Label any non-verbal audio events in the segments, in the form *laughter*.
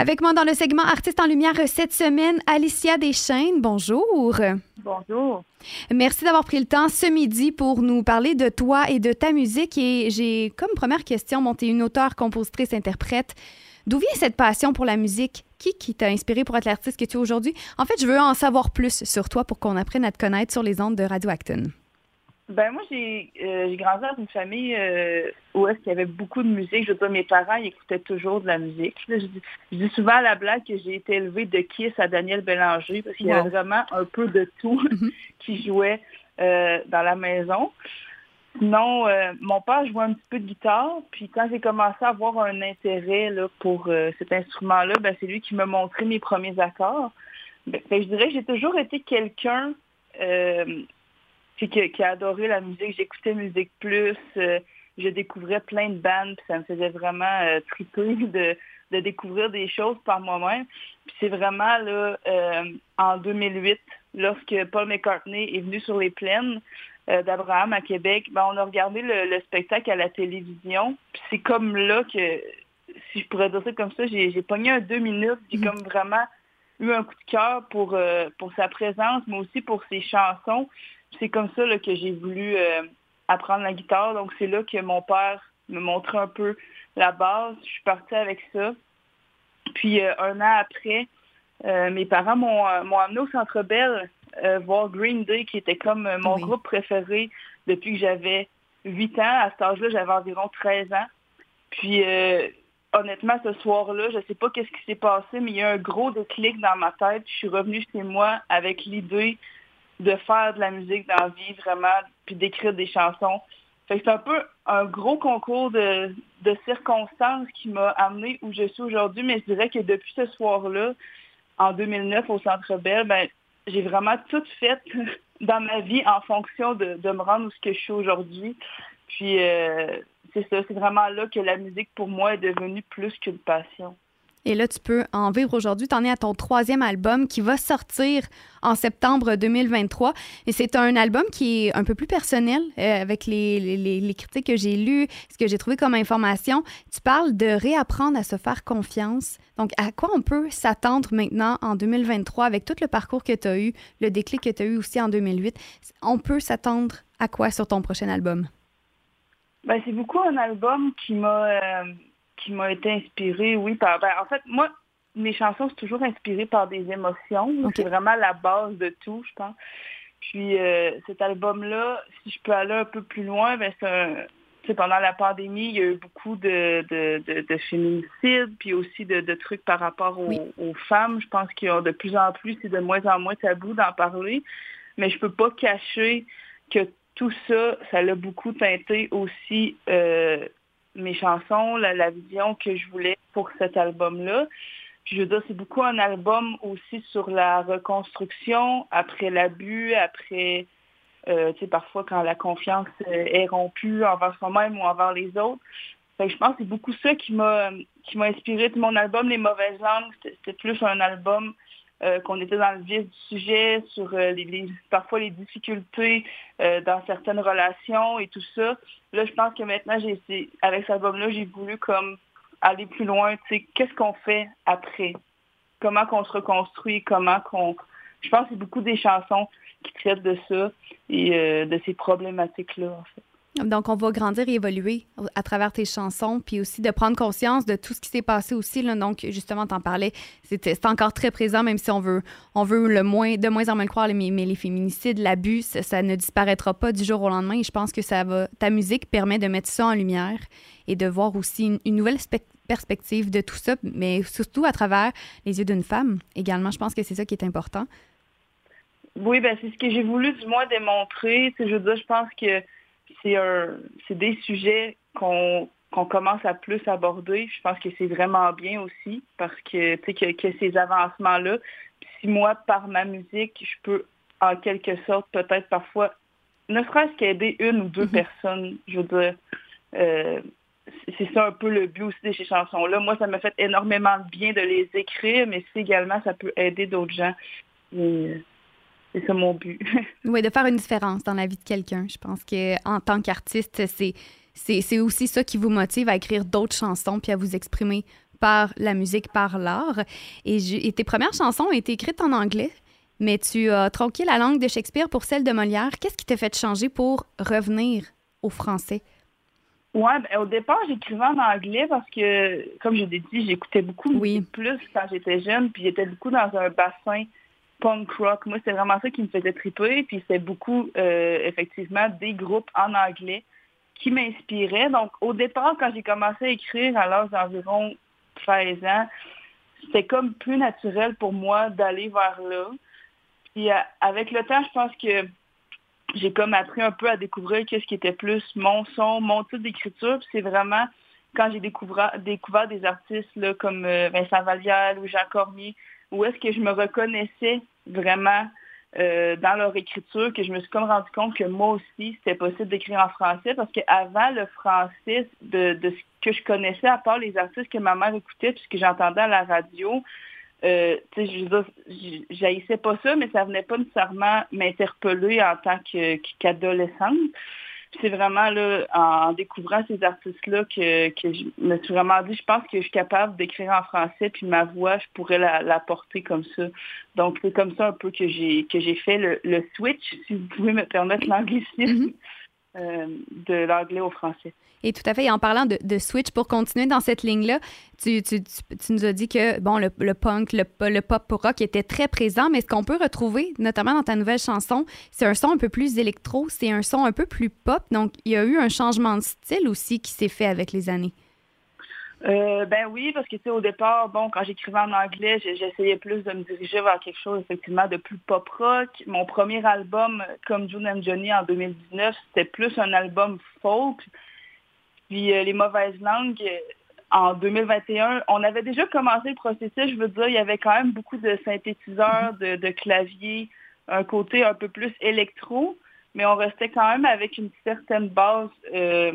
Avec moi dans le segment Artistes en lumière cette semaine, Alicia Deschaines. Bonjour. Bonjour. Merci d'avoir pris le temps ce midi pour nous parler de toi et de ta musique. Et j'ai comme première question, es une auteure, compositrice, interprète. D'où vient cette passion pour la musique? Qui, qui t'a inspiré pour être l'artiste que tu es aujourd'hui? En fait, je veux en savoir plus sur toi pour qu'on apprenne à te connaître sur les ondes de Radio Acton. Ben moi, j'ai euh, grandi dans une famille euh, où est-ce qu'il y avait beaucoup de musique. Je veux dire, mes parents ils écoutaient toujours de la musique. je, dis, souvent à la blague que j'ai été élevée de Kiss à Daniel Bélanger parce qu'il y avait vraiment un peu de tout *laughs* mhm. *laughs* qui jouait euh, dans la maison. Sinon, mon père jouait un petit peu de guitare. Puis quand j'ai commencé à avoir un intérêt là, pour cet instrument-là, ben, c'est lui qui m'a montré mes premiers accords. Ben, je dirais que j'ai toujours été quelqu'un qui, qui, a adoré la musique. J'écoutais Musique Plus, euh, je découvrais plein de bandes, puis ça me faisait vraiment euh, triper *laughs* de, de découvrir des choses par moi-même. Puis c'est vraiment là euh, en 2008, lorsque Paul McCartney est venu sur les plaines d'Abraham à Québec, ben, on a regardé le, spectacle à la télévision. Puis c'est comme là que, si je pourrais dire ça comme ça, j'ai, j'ai pogné un deux minutes, j'ai mm. comme vraiment eu un coup de cœur pour, pour sa présence, mais aussi pour ses chansons c'est comme ça que j'ai voulu euh, apprendre la guitare. Donc c'est là que mon père me montrait un peu la base. Je suis partie avec ça. Puis euh, un an après, euh, mes parents m'ont amené au Centre Bell voir Green Day, qui était comme mon groupe préféré depuis que j'avais 8 ans. À cet âge-là, j'avais environ 13 ans. Puis honnêtement, ce soir-là, je ne sais pas qu'est-ce qui s'est passé, mais il y a un gros déclic dans ma tête. Je suis revenue chez moi avec l'idée de faire de la musique dans la vie, vraiment, puis d'écrire des chansons. c'est un peu un gros concours de, circonstances qui m'a amené où je suis aujourd'hui, mais je dirais que depuis ce soir-là, en 2009, au Centre Bell, ben, j'ai vraiment tout fait *laughs* dans ma vie en fonction de, me rendre où je suis aujourd'hui. Puis euh, c'est ça, c'est vraiment là que la musique pour moi est devenue plus qu'une passion. Et là, tu peux en vivre aujourd'hui. Tu en es à ton troisième album qui va sortir en septembre 2023. Et c'est un album qui est un peu plus personnel euh, avec les, les, critiques que j'ai lues, ce que j'ai trouvé comme information. Tu parles de réapprendre à se faire confiance. Donc, à quoi on peut s'attendre maintenant en 2023 avec tout le parcours que tu as eu, le déclic que tu as eu aussi en 2008? On peut s'attendre à quoi sur ton prochain album? Ben, c'est beaucoup un album qui m'a... Euh, qui m'a été inspirée, oui, par. Ben, en fait, moi, mes chansons sont toujours inspirées par des émotions. C'est vraiment la base de tout, je pense. Puis euh, cet album-là, si je peux aller un peu plus loin, ben c'est pendant la pandémie, il y a eu beaucoup de, de, de, féminicides, puis aussi de, trucs par rapport aux, femmes. Je pense qu'il y a de plus en plus, c'est de moins en moins tabou d'en parler. Mais je peux pas cacher que tout ça, ça l'a beaucoup teinté aussi euh, mes chansons, la, vision que je voulais pour cet album-là. Puis je veux dire, c'est beaucoup un album aussi sur la reconstruction après l'abus, après, euh, tu sais, parfois quand la confiance est rompue envers soi-même ou envers les autres. Fait que je pense que c'est beaucoup ça qui m'a qui m'a inspiré mon album Les mauvaises langues. C'était plus un album euh, qu'on était dans le vif du sujet, sur euh, les, parfois les difficultés euh, dans certaines relations et tout ça. Là, je pense que maintenant, j'ai avec cet album-là, j'ai voulu comme aller plus loin. Qu'est-ce qu'on fait après? Comment qu'on se reconstruit? Comment qu'on... Je pense que c'est beaucoup des chansons qui traitent de ça et de ces problématiques-là, en fait. Donc, on va grandir et évoluer à travers tes chansons, puis aussi de prendre conscience de tout ce qui s'est passé aussi. Donc, justement, t'en parlais, c'est encore très présent, même si on veut, on veut le moins, de moins en moins le croire, mais, les féminicides, l'abus, ça, ne disparaîtra pas du jour au lendemain. Et je pense que ça va, ta musique permet de mettre ça en lumière et de voir aussi une, nouvelle perspective de tout ça, mais surtout à travers les yeux d'une femme également. Je pense que c'est ça qui est important. Oui, ben c'est ce que j'ai voulu du moins démontrer. Je veux dire, je pense que c'est un c'est des sujets qu'on qu'on commence à plus aborder. Je pense que c'est vraiment bien aussi parce que tu sais que, ces avancements-là, si moi, par ma musique, je peux en quelque sorte, peut-être parfois, ne serait-ce qu'aider une ou deux mm-hmm. personnes, je veux dire, euh, c'est ça un peu le but aussi de ces chansons-là. Moi, ça m'a fait énormément de bien de les écrire, mais c'est également, ça peut aider d'autres gens. C'est ça mon but. *laughs* oui, de faire une différence dans la vie de quelqu'un. Je pense qu'en tant qu'artiste, c'est, c'est, aussi ça qui vous motive à écrire d'autres chansons puis à vous exprimer par la musique, par l'art. Et, et tes premières chansons ont été écrites en anglais, mais tu as tronqué la langue de Shakespeare pour celle de Molière. Qu'est-ce qui t'a fait changer pour revenir au français? Oui, ben, au départ, j'écrivais en anglais parce que, comme je l'ai dit, j'écoutais beaucoup plus quand j'étais jeune, puis j'étais beaucoup dans un bassin punk rock. Moi, c'est vraiment ça qui me faisait triper. Puis c'est beaucoup, euh, effectivement, des groupes en anglais qui m'inspiraient. Donc, au départ, quand j'ai commencé à écrire à l'âge d'environ 13 ans, c'était comme plus naturel pour moi d'aller vers là. Puis euh, avec le temps, je pense que j'ai comme appris un peu à découvrir qu'est-ce qui était plus mon son, mon type d'écriture. Puis c'est vraiment quand j'ai découvert, des artistes là, comme euh, Vincent Vallière ou Jean Cormier, où est-ce que je me reconnaissais vraiment euh, dans leur écriture, que je me suis comme rendu compte que moi aussi, c'était possible d'écrire en français, parce qu'avant le français, de, ce que je connaissais, à part les artistes que ma mère écoutait, puisque j'entendais à la radio, euh, je pas ça, mais ça venait pas nécessairement m'interpeller en tant qu'adolescente c'est vraiment là, en découvrant ces artistes-là que, que je me suis vraiment dit, je pense que je suis capable d'écrire en français, puis ma voix, je pourrais la, porter comme ça. Donc c'est comme ça un peu que j'ai que j'ai fait le, le, switch, si vous pouvez me permettre l'anglicisme. Euh, de l'anglais au français. Et tout à fait. Et en parlant de, switch, pour continuer dans cette ligne-là, tu, nous as dit que bon, le, le punk, le, le, pop rock était très présent, mais ce qu'on peut retrouver, notamment dans ta nouvelle chanson, c'est un son un peu plus électro, c'est un son un peu plus pop. Donc, il y a eu un changement de style aussi qui s'est fait avec les années. Euh, ben oui, parce que tu sais, au départ, bon, quand j'écrivais en anglais, j'essayais plus de me diriger vers quelque chose effectivement de plus pop rock. Mon premier album, comme June and Johnny en 2019, c'était plus un album folk. Puis euh, les mauvaises langues, en 2021, on avait déjà commencé le processus. Je veux dire, il y avait quand même beaucoup de synthétiseurs, de, claviers, un côté un peu plus électro, mais on restait quand même avec une certaine base. Euh,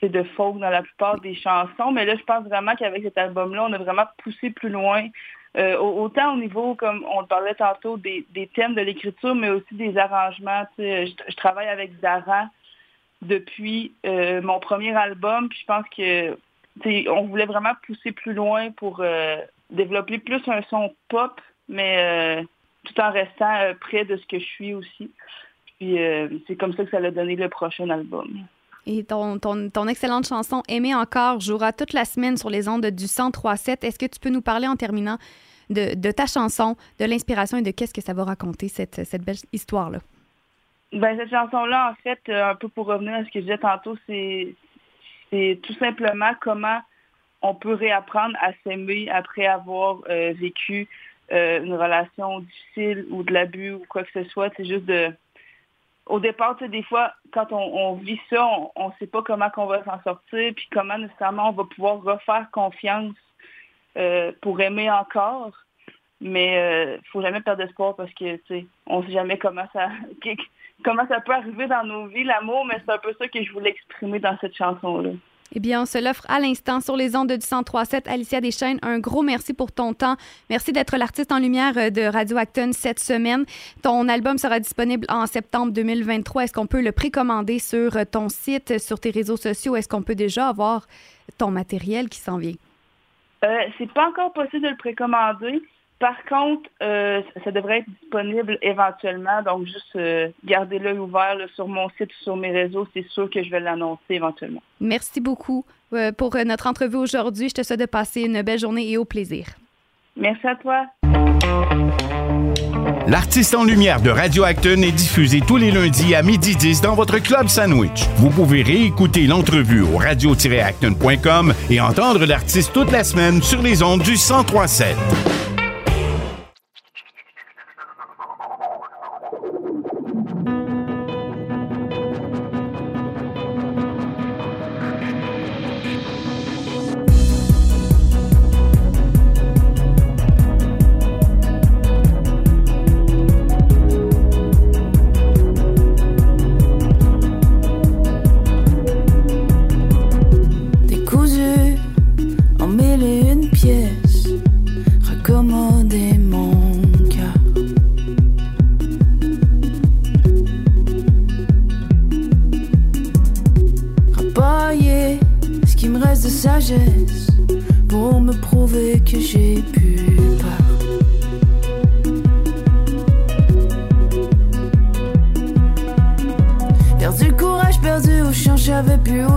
c'est de folk dans la plupart des chansons. Mais là, je pense vraiment qu'avec cet album-là, on a vraiment poussé plus loin. Euh, autant au niveau, comme on parlait tantôt, des, thèmes de l'écriture, mais aussi des arrangements. Je, travaille avec Zara depuis euh, mon premier album. Puis je pense que on voulait vraiment pousser plus loin pour euh, développer plus un son pop, mais tout en restant près de ce que je suis aussi. Puis c'est comme ça que ça a donné le prochain album. Et ton, ton, excellente chanson Aimer encore jouera toute la semaine sur les ondes du 1037. Est-ce que tu peux nous parler en terminant de, ta chanson, de l'inspiration et de qu'est-ce que ça va raconter, cette, cette belle histoire-là? Ben, cette chanson-là, en fait, euh, un peu pour revenir à ce que je disais tantôt, c'est, c'est tout simplement comment on peut réapprendre à s'aimer après avoir euh, vécu euh, une relation difficile ou de l'abus ou quoi que ce soit. C'est juste de au départ, des fois, quand on, vit ça, on ne sait pas comment qu'on va s'en sortir, puis comment nécessairement on va pouvoir refaire confiance euh, pour aimer encore. Mais il euh, faut jamais perdre espoir parce que on sait jamais comment ça *laughs* comment ça peut arriver dans nos vies, l'amour, mais c'est un peu ça que je voulais exprimer dans cette chanson-là. Eh bien, on se l'offre à l'instant sur les ondes du 1037. Alicia Deschaines, un gros merci pour ton temps. Merci d'être l'artiste en lumière euh, de Radio Acton cette semaine. Ton album sera disponible en septembre 2023. Est-ce qu'on peut le précommander sur euh, ton site, sur tes réseaux sociaux? Est-ce qu'on peut déjà avoir ton matériel qui s'en vient? Euh, c'est pas encore possible de le précommander. Par contre, euh, ça devrait être disponible éventuellement. Donc, juste euh, garder l'œil ouvert sur mon site ou sur mes réseaux. C'est sûr que je vais l'annoncer éventuellement. Merci beaucoup euh, pour notre entrevue aujourd'hui. Je te souhaite de passer une belle journée et au plaisir. Merci à toi. L'artiste en lumière de Radio Acton est diffusé tous les lundis à midi 10 dans votre club sandwich. Vous pouvez réécouter l'entrevue au radio-acton.com et entendre l'artiste toute la semaine sur les ondes du 1037.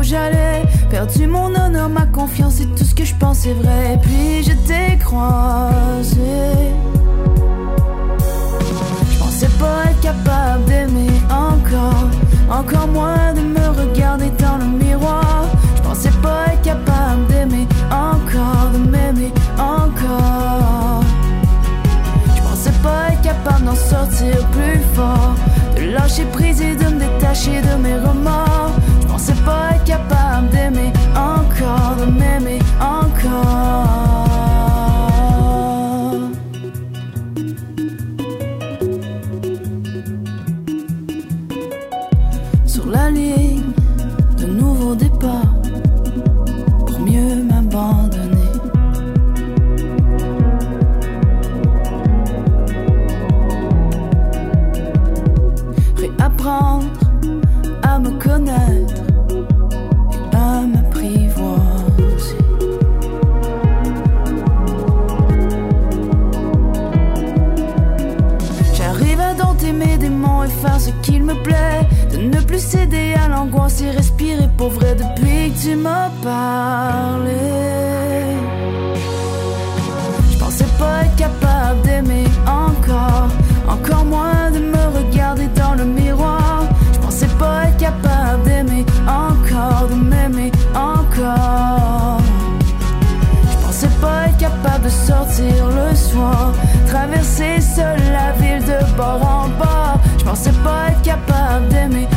J'allais. Perdu mon honneur, ma confiance et tout ce que je pensais vrai. Puis je t'ai croisé. Je pensais pas être capable d'aimer encore, encore moins de me regarder dans le miroir. Je pensais pas être capable d'aimer encore, de m'aimer encore. Je pensais pas être capable d'en sortir plus fort, de lâcher prise et de me détacher de mes remords. La ligne l'angoisse y respiré pour vrai depuis que tu m'as parlé. Je pensais pas être capable d'aimer encore, encore moins de me regarder dans le miroir. Je pensais pas être capable d'aimer encore, de m'aimer encore. Je pensais pas être capable de sortir le soir, traverser seule la ville de bord en bord. Je pensais pas être capable d'aimer